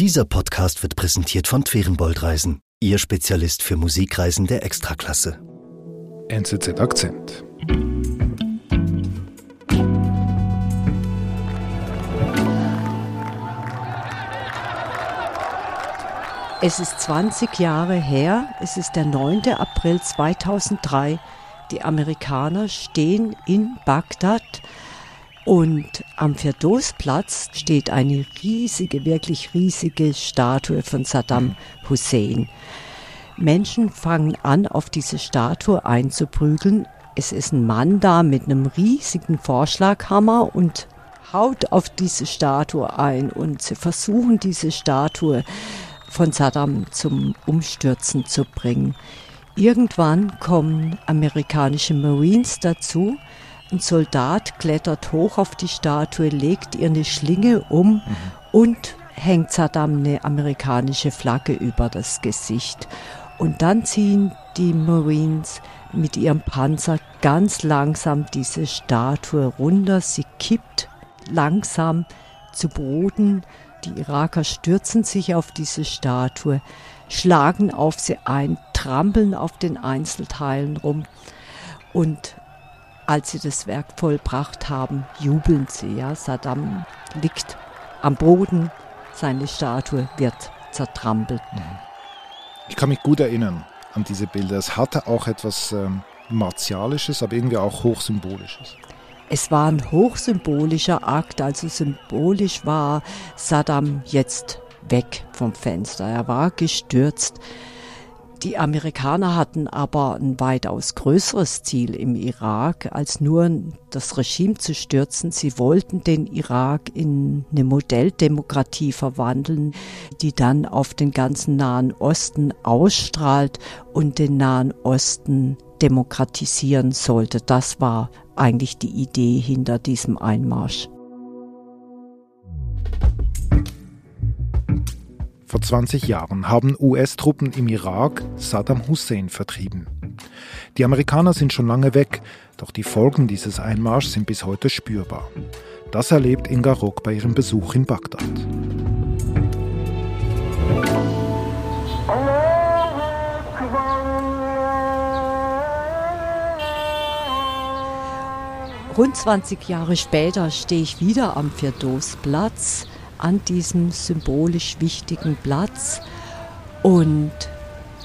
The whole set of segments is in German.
Dieser Podcast wird präsentiert von Twerenbold Reisen, Ihr Spezialist für Musikreisen der Extraklasse. NZZ Akzent. Es ist 20 Jahre her, es ist der 9. April 2003. Die Amerikaner stehen in Bagdad und am Firdausplatz steht eine riesige, wirklich riesige Statue von Saddam Hussein. Menschen fangen an, auf diese Statue einzuprügeln. Es ist ein Mann da mit einem riesigen Vorschlaghammer und haut auf diese Statue ein und sie versuchen diese Statue von Saddam zum Umstürzen zu bringen. Irgendwann kommen amerikanische Marines dazu. Ein Soldat klettert hoch auf die Statue, legt ihr eine Schlinge um mhm. und hängt Saddam eine amerikanische Flagge über das Gesicht. Und dann ziehen die Marines mit ihrem Panzer ganz langsam diese Statue runter. Sie kippt langsam zu Boden. Die Iraker stürzen sich auf diese Statue, schlagen auf sie ein, trampeln auf den Einzelteilen rum und als sie das Werk vollbracht haben, jubeln sie. Ja? Saddam liegt am Boden, seine Statue wird zertrampelt. Mhm. Ich kann mich gut erinnern an diese Bilder. Es hatte auch etwas ähm, Martialisches, aber irgendwie auch Hochsymbolisches. Es war ein hochsymbolischer Akt, also symbolisch war Saddam jetzt weg vom Fenster. Er war gestürzt. Die Amerikaner hatten aber ein weitaus größeres Ziel im Irak, als nur das Regime zu stürzen. Sie wollten den Irak in eine Modelldemokratie verwandeln, die dann auf den ganzen Nahen Osten ausstrahlt und den Nahen Osten demokratisieren sollte. Das war eigentlich die Idee hinter diesem Einmarsch. Vor 20 Jahren haben US-Truppen im Irak Saddam Hussein vertrieben. Die Amerikaner sind schon lange weg, doch die Folgen dieses Einmarschs sind bis heute spürbar. Das erlebt Inga Rock bei ihrem Besuch in Bagdad. Rund 20 Jahre später stehe ich wieder am Firdausplatz an diesem symbolisch wichtigen Platz und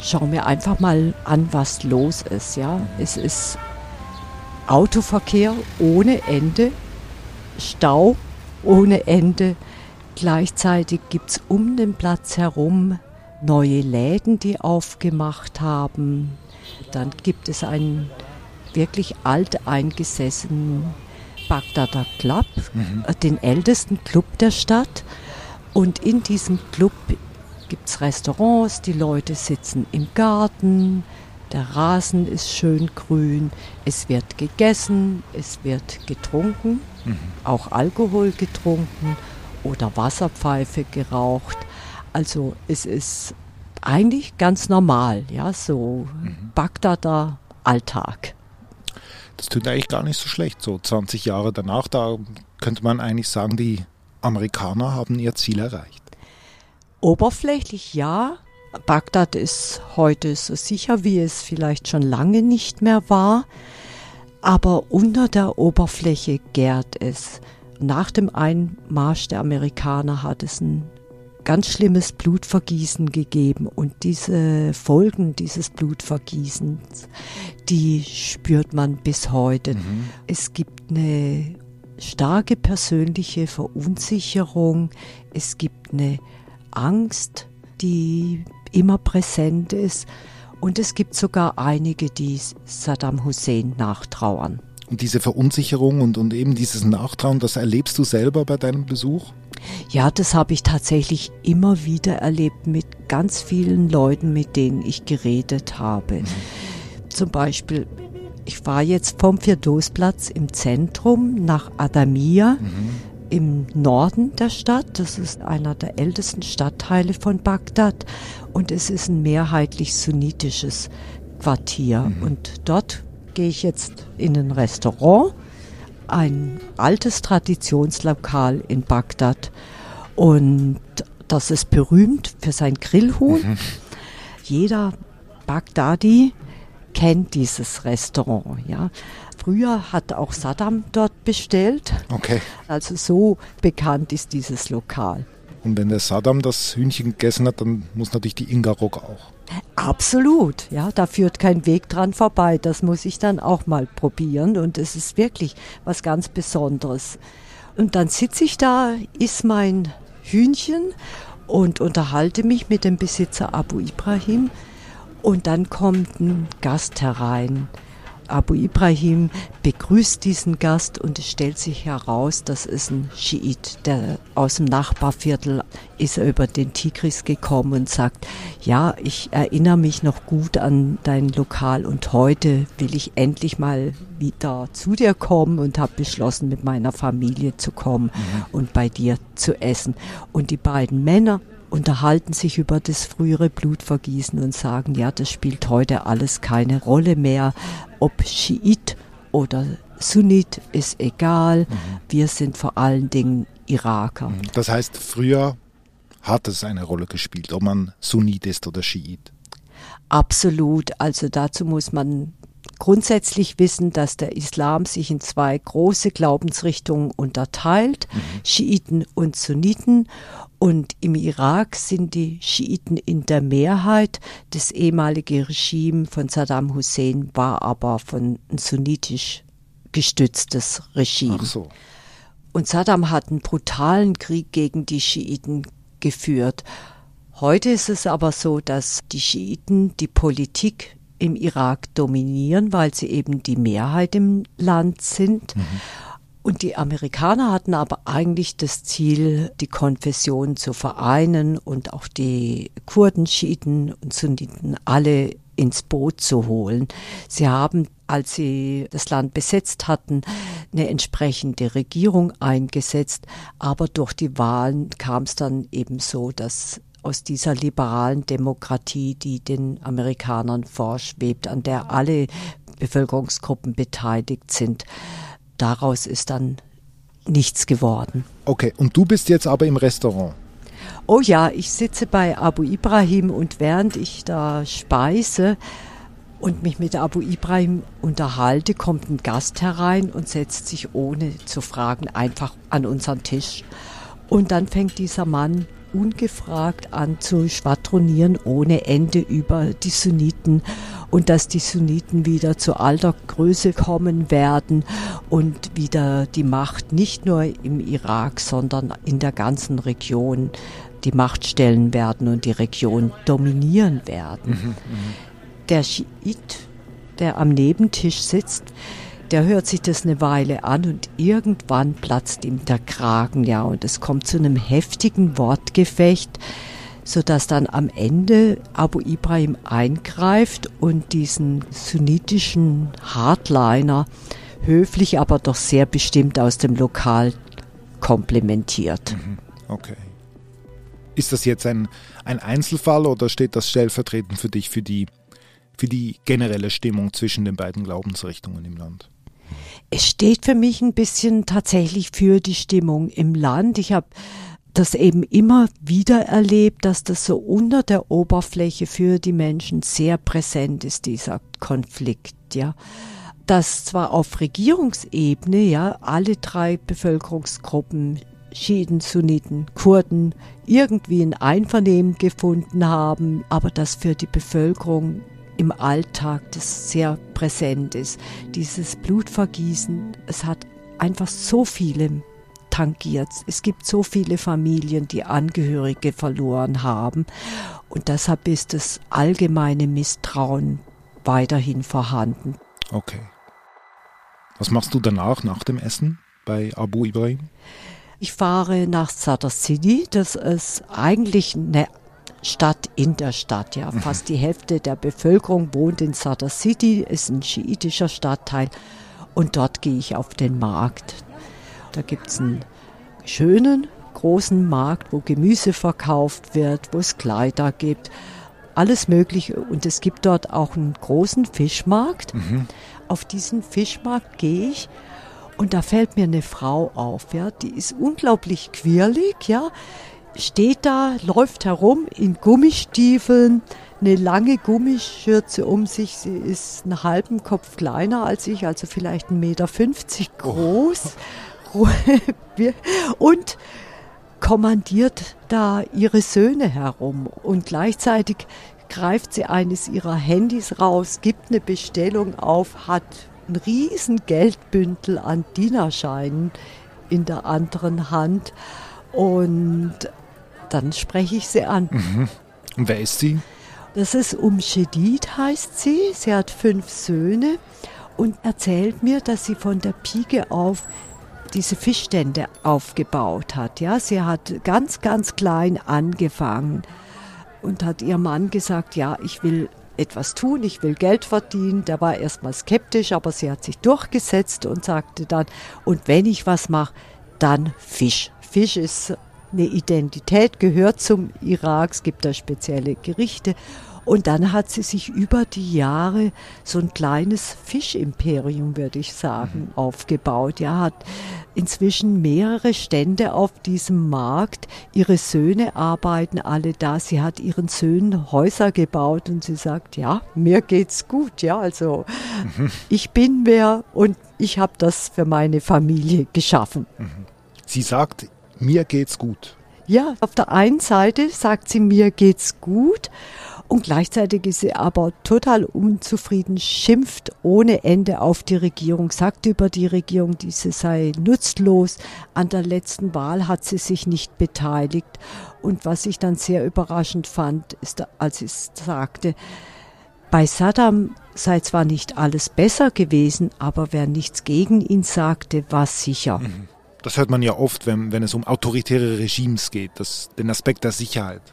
schau mir einfach mal an, was los ist. Ja, es ist Autoverkehr ohne Ende, Stau ohne Ende. Gleichzeitig gibt es um den Platz herum neue Läden, die aufgemacht haben. Dann gibt es einen wirklich alteingesessenen Bagdader Club, mhm. Den ältesten Club der Stadt. Und in diesem Club gibt es Restaurants, die Leute sitzen im Garten, der Rasen ist schön grün, es wird gegessen, es wird getrunken, mhm. auch Alkohol getrunken oder Wasserpfeife geraucht. Also es ist eigentlich ganz normal, ja, so mhm. Bagdader Alltag. Das tut eigentlich gar nicht so schlecht. So 20 Jahre danach, da könnte man eigentlich sagen, die Amerikaner haben ihr Ziel erreicht. Oberflächlich ja. Bagdad ist heute so sicher, wie es vielleicht schon lange nicht mehr war. Aber unter der Oberfläche gärt es. Nach dem Einmarsch der Amerikaner hat es ein ganz schlimmes Blutvergießen gegeben und diese Folgen dieses Blutvergießens, die spürt man bis heute. Mhm. Es gibt eine starke persönliche Verunsicherung, es gibt eine Angst, die immer präsent ist und es gibt sogar einige, die Saddam Hussein nachtrauern. Und diese Verunsicherung und, und eben dieses Nachtrauen, das erlebst du selber bei deinem Besuch? Ja, das habe ich tatsächlich immer wieder erlebt mit ganz vielen Leuten, mit denen ich geredet habe. Mhm. Zum Beispiel, ich war jetzt vom Firdausplatz im Zentrum nach Adamia. Mhm. Im Norden der Stadt, das ist einer der ältesten Stadtteile von Bagdad und es ist ein mehrheitlich sunnitisches Quartier. Mhm. Und dort gehe ich jetzt in ein Restaurant ein altes Traditionslokal in Bagdad. Und das ist berühmt für sein Grillhuhn. Mhm. Jeder Bagdadi kennt dieses Restaurant, ja. Früher hat auch Saddam dort bestellt. Okay. Also so bekannt ist dieses Lokal. Und wenn der Saddam das Hühnchen gegessen hat, dann muss natürlich die Inga Ruck auch. Absolut, ja, da führt kein Weg dran vorbei. Das muss ich dann auch mal probieren und es ist wirklich was ganz Besonderes. Und dann sitze ich da, iss mein Hühnchen und unterhalte mich mit dem Besitzer Abu Ibrahim und dann kommt ein Gast herein Abu Ibrahim begrüßt diesen Gast und es stellt sich heraus, das ist ein Schiit, der aus dem Nachbarviertel ist er über den Tigris gekommen und sagt, ja, ich erinnere mich noch gut an dein Lokal und heute will ich endlich mal wieder zu dir kommen und habe beschlossen, mit meiner Familie zu kommen mhm. und bei dir zu essen. Und die beiden Männer unterhalten sich über das frühere Blutvergießen und sagen, ja, das spielt heute alles keine Rolle mehr. Ob Schiit oder Sunnit ist egal. Mhm. Wir sind vor allen Dingen Iraker. Mhm. Das heißt, früher hat es eine Rolle gespielt, ob man Sunnit ist oder Schiit. Absolut. Also dazu muss man grundsätzlich wissen, dass der Islam sich in zwei große Glaubensrichtungen unterteilt, mhm. Schiiten und Sunniten. Und im Irak sind die Schiiten in der Mehrheit. Das ehemalige Regime von Saddam Hussein war aber von ein sunnitisch gestütztes Regime. Ach so. Und Saddam hat einen brutalen Krieg gegen die Schiiten geführt. Heute ist es aber so, dass die Schiiten die Politik im Irak dominieren, weil sie eben die Mehrheit im Land sind. Mhm. Und die Amerikaner hatten aber eigentlich das Ziel, die Konfession zu vereinen und auch die Kurden, Schiiten und Sunniten alle ins Boot zu holen. Sie haben, als sie das Land besetzt hatten, eine entsprechende Regierung eingesetzt, aber durch die Wahlen kam es dann eben so, dass aus dieser liberalen Demokratie, die den Amerikanern vorschwebt, an der alle Bevölkerungsgruppen beteiligt sind, daraus ist dann nichts geworden. Okay, und du bist jetzt aber im Restaurant. Oh ja, ich sitze bei Abu Ibrahim und während ich da speise und mich mit Abu Ibrahim unterhalte, kommt ein Gast herein und setzt sich ohne zu fragen einfach an unseren Tisch. Und dann fängt dieser Mann ungefragt an zu schwadronieren ohne Ende über die Sunniten und dass die Sunniten wieder zu alter Größe kommen werden und wieder die Macht nicht nur im Irak, sondern in der ganzen Region die Macht stellen werden und die Region dominieren werden. Mhm, mhm. der Schiit, der am Nebentisch sitzt, der hört sich das eine Weile an und irgendwann platzt ihm der Kragen, ja, und es kommt zu einem heftigen Wortgefecht, sodass dann am Ende Abu Ibrahim eingreift und diesen sunnitischen Hardliner höflich, aber doch sehr bestimmt aus dem Lokal komplimentiert. Mhm. Okay. Ist das jetzt ein, ein Einzelfall oder steht das stellvertretend für dich für die, für die generelle Stimmung zwischen den beiden Glaubensrichtungen im Land? Es steht für mich ein bisschen tatsächlich für die Stimmung im Land. Ich habe das eben immer wieder erlebt, dass das so unter der Oberfläche für die Menschen sehr präsent ist, dieser Konflikt, ja. Dass zwar auf Regierungsebene, ja, alle drei Bevölkerungsgruppen, Schiiten, Sunniten, Kurden, irgendwie ein Einvernehmen gefunden haben, aber dass für die Bevölkerung im Alltag das sehr präsent ist. Dieses Blutvergießen, es hat einfach so viele tangiert. Es gibt so viele Familien, die Angehörige verloren haben und deshalb ist das allgemeine Misstrauen weiterhin vorhanden. Okay. Was machst du danach, nach dem Essen bei Abu Ibrahim? Ich fahre nach Sadr City. Das ist eigentlich eine Stadt in der Stadt. Ja, mhm. fast die Hälfte der Bevölkerung wohnt in Sadr City, ist ein schiitischer Stadtteil. Und dort gehe ich auf den Markt. Da gibt es einen schönen, großen Markt, wo Gemüse verkauft wird, wo es Kleider gibt, alles Mögliche. Und es gibt dort auch einen großen Fischmarkt. Mhm. Auf diesen Fischmarkt gehe ich und da fällt mir eine Frau auf, ja, die ist unglaublich quirlig, ja, steht da, läuft herum in Gummistiefeln, eine lange Gummischürze um sich. Sie ist einen halben Kopf kleiner als ich, also vielleicht 1,50 Meter groß. Oh. Und kommandiert da ihre Söhne herum. Und gleichzeitig greift sie eines ihrer Handys raus, gibt eine Bestellung auf, hat ein riesen Geldbündel an Dienerscheinen in der anderen Hand und dann spreche ich sie an. Mhm. Und wer ist sie? Das ist Umshedid, heißt sie. Sie hat fünf Söhne und erzählt mir, dass sie von der Pike auf diese Fischstände aufgebaut hat. Ja, sie hat ganz, ganz klein angefangen und hat ihrem Mann gesagt, ja, ich will etwas tun, ich will Geld verdienen. Der war erstmal skeptisch, aber sie hat sich durchgesetzt und sagte dann, und wenn ich was mache, dann Fisch. Fisch ist eine Identität, gehört zum Irak, es gibt da spezielle Gerichte. Und dann hat sie sich über die Jahre so ein kleines Fischimperium, würde ich sagen, mhm. aufgebaut. Ja, hat inzwischen mehrere Stände auf diesem Markt. Ihre Söhne arbeiten alle da. Sie hat ihren Söhnen Häuser gebaut und sie sagt, ja, mir geht's gut. Ja, also mhm. ich bin wer und ich habe das für meine Familie geschaffen. Mhm. Sie sagt, mir geht's gut. Ja, auf der einen Seite sagt sie, mir geht's gut. Und gleichzeitig ist sie aber total unzufrieden, schimpft ohne Ende auf die Regierung, sagt über die Regierung, diese sei nutzlos. An der letzten Wahl hat sie sich nicht beteiligt. Und was ich dann sehr überraschend fand, ist, als sie sagte, bei Saddam sei zwar nicht alles besser gewesen, aber wer nichts gegen ihn sagte, war sicher. Mhm. Das hört man ja oft, wenn, wenn es um autoritäre Regimes geht, das, den Aspekt der Sicherheit.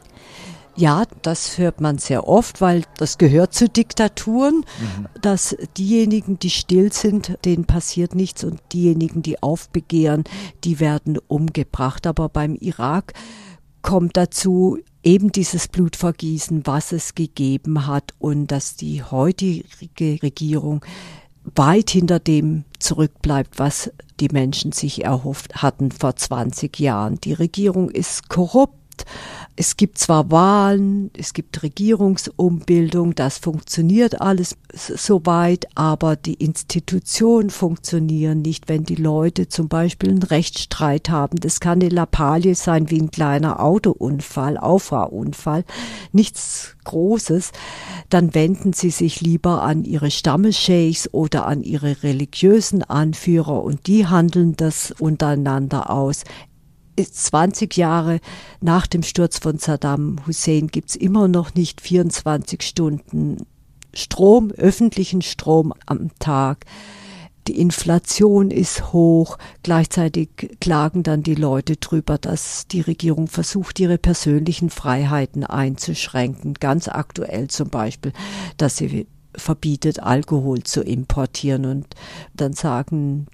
Ja, das hört man sehr oft, weil das gehört zu Diktaturen, mhm. dass diejenigen, die still sind, denen passiert nichts und diejenigen, die aufbegehren, die werden umgebracht. Aber beim Irak kommt dazu eben dieses Blutvergießen, was es gegeben hat und dass die heutige Regierung weit hinter dem zurückbleibt, was die Menschen sich erhofft hatten vor 20 Jahren. Die Regierung ist korrupt, es gibt zwar Wahlen, es gibt Regierungsumbildung, das funktioniert alles soweit, aber die Institutionen funktionieren nicht, wenn die Leute zum Beispiel einen Rechtsstreit haben. Das kann eine Lappalie sein wie ein kleiner Autounfall, Auffahrunfall, nichts Großes. Dann wenden sie sich lieber an ihre Stammesheiks oder an ihre religiösen Anführer und die handeln das untereinander aus. 20 Jahre nach dem Sturz von Saddam Hussein gibt es immer noch nicht 24 Stunden Strom, öffentlichen Strom am Tag. Die Inflation ist hoch. Gleichzeitig klagen dann die Leute drüber, dass die Regierung versucht, ihre persönlichen Freiheiten einzuschränken. Ganz aktuell zum Beispiel, dass sie verbietet, Alkohol zu importieren. Und dann sagen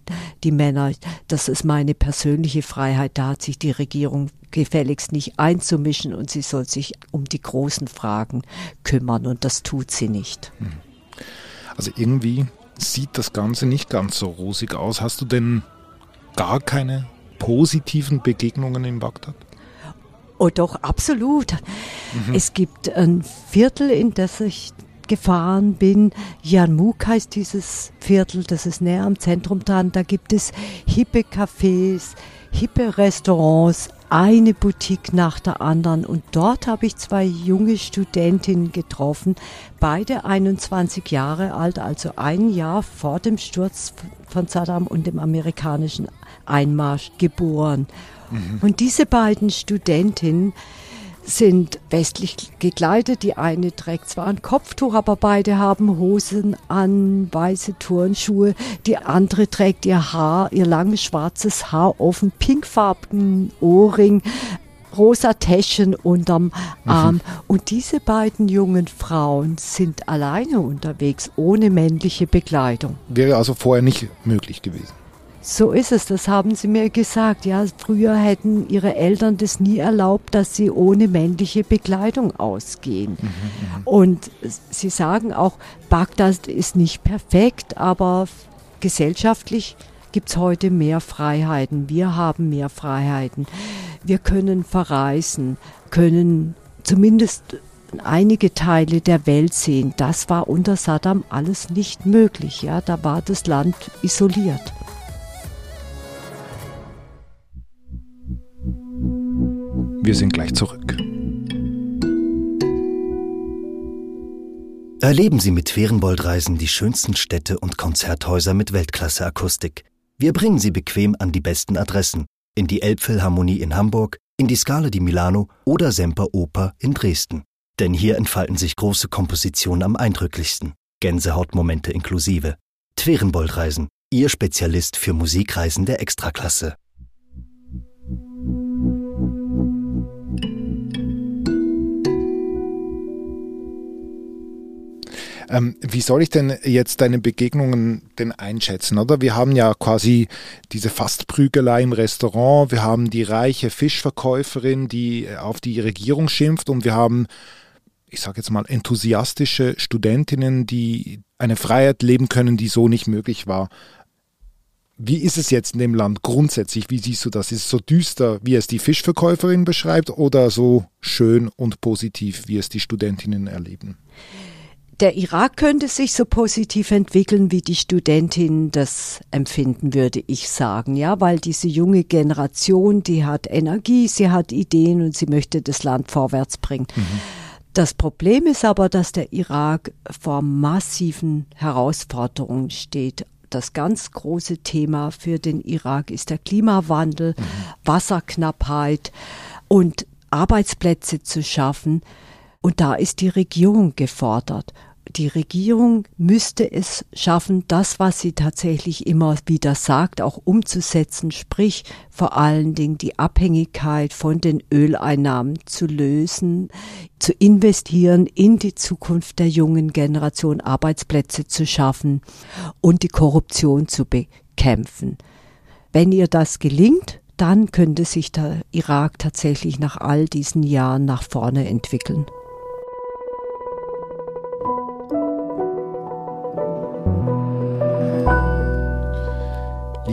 die Männer, das ist meine persönliche Freiheit, da hat sich die Regierung gefälligst nicht einzumischen und sie soll sich um die großen Fragen kümmern und das tut sie nicht. Hm. Also irgendwie sieht das Ganze nicht ganz so rosig aus. Hast du denn gar keine positiven Begegnungen in Bagdad? Oh doch, absolut. Mhm. Es gibt ein Viertel, in das ich gefahren bin. Janmuk heißt dieses Viertel, das ist näher am Zentrum dran. Da gibt es hippe Cafés, hippe Restaurants, eine Boutique nach der anderen. Und dort habe ich zwei junge Studentinnen getroffen, beide 21 Jahre alt, also ein Jahr vor dem Sturz von Saddam und dem amerikanischen Einmarsch geboren. Mhm. Und diese beiden Studentinnen, sind westlich gekleidet. Die eine trägt zwar ein Kopftuch, aber beide haben Hosen an, weiße Turnschuhe. Die andere trägt ihr Haar, ihr langes schwarzes Haar offen, pinkfarbenen Ohrring, rosa Täschchen unterm Arm. Mhm. Und diese beiden jungen Frauen sind alleine unterwegs, ohne männliche Begleitung. Wäre also vorher nicht möglich gewesen. So ist es, das haben sie mir gesagt. Ja, früher hätten ihre Eltern das nie erlaubt, dass sie ohne männliche Bekleidung ausgehen. Mhm, mhm. Und sie sagen auch, Bagdad ist nicht perfekt, aber gesellschaftlich gibt es heute mehr Freiheiten. Wir haben mehr Freiheiten. wir können verreisen, können zumindest einige Teile der Welt sehen. Das war unter Saddam alles nicht möglich. Ja, da war das Land isoliert. Wir sind gleich zurück. Erleben Sie mit Ferienboldreisen die schönsten Städte und Konzerthäuser mit Weltklasse-Akustik. Wir bringen Sie bequem an die besten Adressen. In die Elbphilharmonie in Hamburg, in die Scala di Milano oder Semper Oper in Dresden. Denn hier entfalten sich große Kompositionen am eindrücklichsten. Gänsehautmomente inklusive. Twerenboldreisen, Ihr Spezialist für Musikreisen der Extraklasse. Ähm, wie soll ich denn jetzt deine Begegnungen denn einschätzen, oder? Wir haben ja quasi diese Fastprügelei im Restaurant, wir haben die reiche Fischverkäuferin, die auf die Regierung schimpft und wir haben ich sage jetzt mal, enthusiastische Studentinnen, die eine Freiheit leben können, die so nicht möglich war. Wie ist es jetzt in dem Land grundsätzlich? Wie siehst du das? Ist es so düster, wie es die Fischverkäuferin beschreibt, oder so schön und positiv, wie es die Studentinnen erleben? Der Irak könnte sich so positiv entwickeln, wie die Studentin das empfinden, würde ich sagen, ja, weil diese junge Generation, die hat Energie, sie hat Ideen und sie möchte das Land vorwärts bringen. Mhm. Das Problem ist aber, dass der Irak vor massiven Herausforderungen steht. Das ganz große Thema für den Irak ist der Klimawandel, mhm. Wasserknappheit und Arbeitsplätze zu schaffen. Und da ist die Regierung gefordert die Regierung müsste es schaffen, das, was sie tatsächlich immer wieder sagt, auch umzusetzen, sprich vor allen Dingen die Abhängigkeit von den Öleinnahmen zu lösen, zu investieren in die Zukunft der jungen Generation, Arbeitsplätze zu schaffen und die Korruption zu bekämpfen. Wenn ihr das gelingt, dann könnte sich der Irak tatsächlich nach all diesen Jahren nach vorne entwickeln.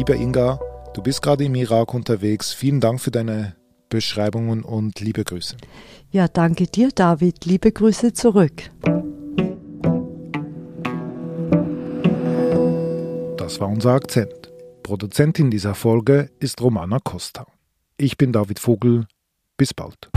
Liebe Inga, du bist gerade im Irak unterwegs. Vielen Dank für deine Beschreibungen und liebe Grüße. Ja, danke dir, David. Liebe Grüße zurück. Das war unser Akzent. Produzentin dieser Folge ist Romana Costa. Ich bin David Vogel. Bis bald.